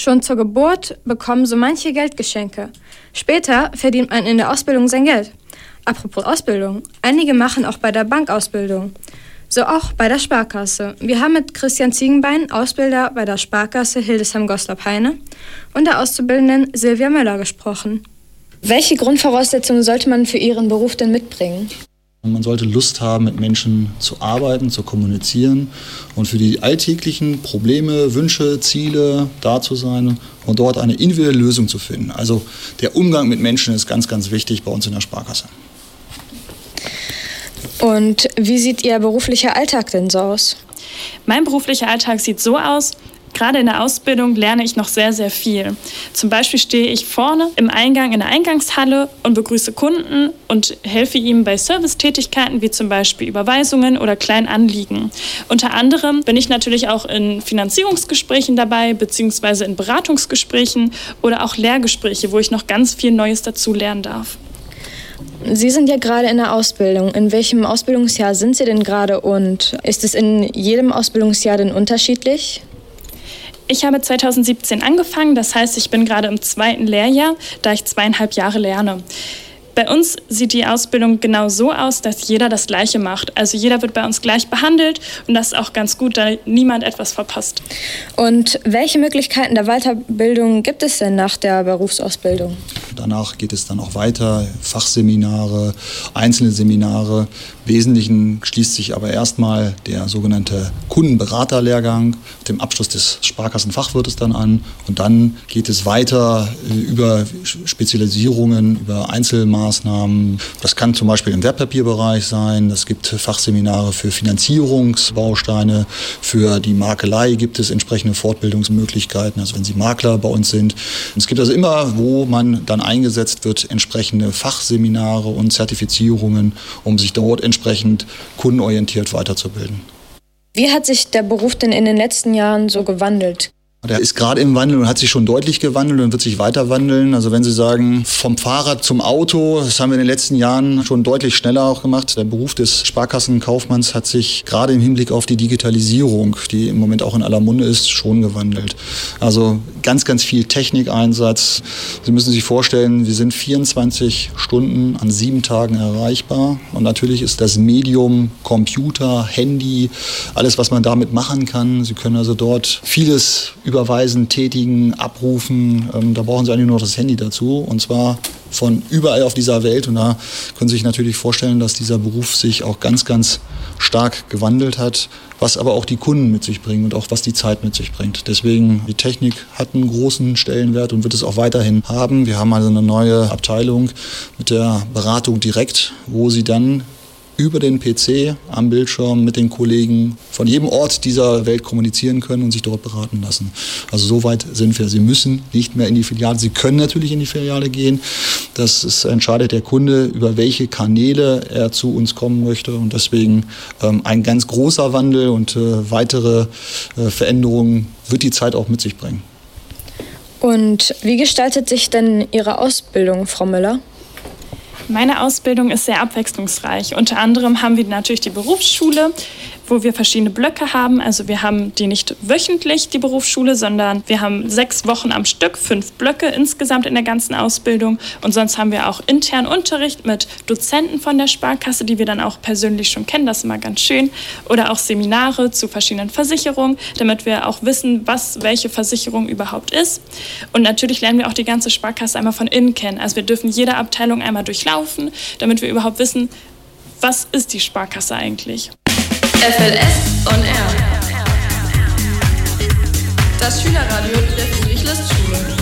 Schon zur Geburt bekommen so manche Geldgeschenke. Später verdient man in der Ausbildung sein Geld. Apropos Ausbildung, einige machen auch bei der Bank Ausbildung. So auch bei der Sparkasse. Wir haben mit Christian Ziegenbein, Ausbilder bei der Sparkasse Hildesheim-Goslar-Peine, und der Auszubildenden Silvia Möller gesprochen. Welche Grundvoraussetzungen sollte man für Ihren Beruf denn mitbringen? Man sollte Lust haben, mit Menschen zu arbeiten, zu kommunizieren und für die alltäglichen Probleme, Wünsche, Ziele da zu sein und dort eine individuelle Lösung zu finden. Also der Umgang mit Menschen ist ganz, ganz wichtig bei uns in der Sparkasse. Und wie sieht Ihr beruflicher Alltag denn so aus? Mein beruflicher Alltag sieht so aus, Gerade in der Ausbildung lerne ich noch sehr, sehr viel. Zum Beispiel stehe ich vorne im Eingang in der Eingangshalle und begrüße Kunden und helfe ihnen bei Servicetätigkeiten wie zum Beispiel Überweisungen oder kleinen Anliegen. Unter anderem bin ich natürlich auch in Finanzierungsgesprächen dabei, beziehungsweise in Beratungsgesprächen oder auch Lehrgespräche, wo ich noch ganz viel Neues dazu lernen darf. Sie sind ja gerade in der Ausbildung. In welchem Ausbildungsjahr sind Sie denn gerade und ist es in jedem Ausbildungsjahr denn unterschiedlich? Ich habe 2017 angefangen, das heißt, ich bin gerade im zweiten Lehrjahr, da ich zweieinhalb Jahre lerne. Bei uns sieht die Ausbildung genau so aus, dass jeder das Gleiche macht. Also jeder wird bei uns gleich behandelt und das ist auch ganz gut, da niemand etwas verpasst. Und welche Möglichkeiten der Weiterbildung gibt es denn nach der Berufsausbildung? Danach geht es dann auch weiter, Fachseminare, einzelne Seminare. Im Wesentlichen schließt sich aber erstmal der sogenannte Kundenberaterlehrgang mit dem Abschluss des Sparkassenfachwirtes dann an. Und dann geht es weiter äh, über Spezialisierungen, über Einzelmaßnahmen. Das kann zum Beispiel im Wertpapierbereich sein. Es gibt Fachseminare für Finanzierungsbausteine. Für die Makelei gibt es entsprechende Fortbildungsmöglichkeiten, also wenn Sie Makler bei uns sind. Es gibt also immer, wo man dann eingesetzt wird, entsprechende Fachseminare und Zertifizierungen, um sich dort entsprechend kundenorientiert weiterzubilden. Wie hat sich der Beruf denn in den letzten Jahren so gewandelt? Der ist gerade im Wandel und hat sich schon deutlich gewandelt und wird sich weiter wandeln. Also wenn Sie sagen, vom Fahrrad zum Auto, das haben wir in den letzten Jahren schon deutlich schneller auch gemacht. Der Beruf des Sparkassenkaufmanns hat sich gerade im Hinblick auf die Digitalisierung, die im Moment auch in aller Munde ist, schon gewandelt. Also ganz, ganz viel Technikeinsatz. Sie müssen sich vorstellen, wir sind 24 Stunden an sieben Tagen erreichbar. Und natürlich ist das Medium Computer, Handy, alles, was man damit machen kann. Sie können also dort vieles überweisen, tätigen, abrufen. Ähm, da brauchen Sie eigentlich nur das Handy dazu und zwar von überall auf dieser Welt. Und da können Sie sich natürlich vorstellen, dass dieser Beruf sich auch ganz, ganz stark gewandelt hat, was aber auch die Kunden mit sich bringen und auch was die Zeit mit sich bringt. Deswegen, die Technik hat einen großen Stellenwert und wird es auch weiterhin haben. Wir haben also eine neue Abteilung mit der Beratung direkt, wo Sie dann über den PC am Bildschirm mit den Kollegen von jedem Ort dieser Welt kommunizieren können und sich dort beraten lassen. Also so weit sind wir. Sie müssen nicht mehr in die Filiale. Sie können natürlich in die Filiale gehen. Das ist, entscheidet der Kunde, über welche Kanäle er zu uns kommen möchte. Und deswegen ähm, ein ganz großer Wandel und äh, weitere äh, Veränderungen wird die Zeit auch mit sich bringen. Und wie gestaltet sich denn Ihre Ausbildung, Frau Müller? Meine Ausbildung ist sehr abwechslungsreich. Unter anderem haben wir natürlich die Berufsschule, wo wir verschiedene Blöcke haben. Also wir haben die nicht wöchentlich, die Berufsschule, sondern wir haben sechs Wochen am Stück, fünf Blöcke insgesamt in der ganzen Ausbildung. Und sonst haben wir auch internen Unterricht mit Dozenten von der Sparkasse, die wir dann auch persönlich schon kennen. Das ist immer ganz schön. Oder auch Seminare zu verschiedenen Versicherungen, damit wir auch wissen, was welche Versicherung überhaupt ist. Und natürlich lernen wir auch die ganze Sparkasse einmal von innen kennen. Also wir dürfen jede Abteilung einmal durchlaufen, damit wir überhaupt wissen, was ist die Sparkasse eigentlich. FLS on Air. Das Schülerradio der Friedrich-List-Schule.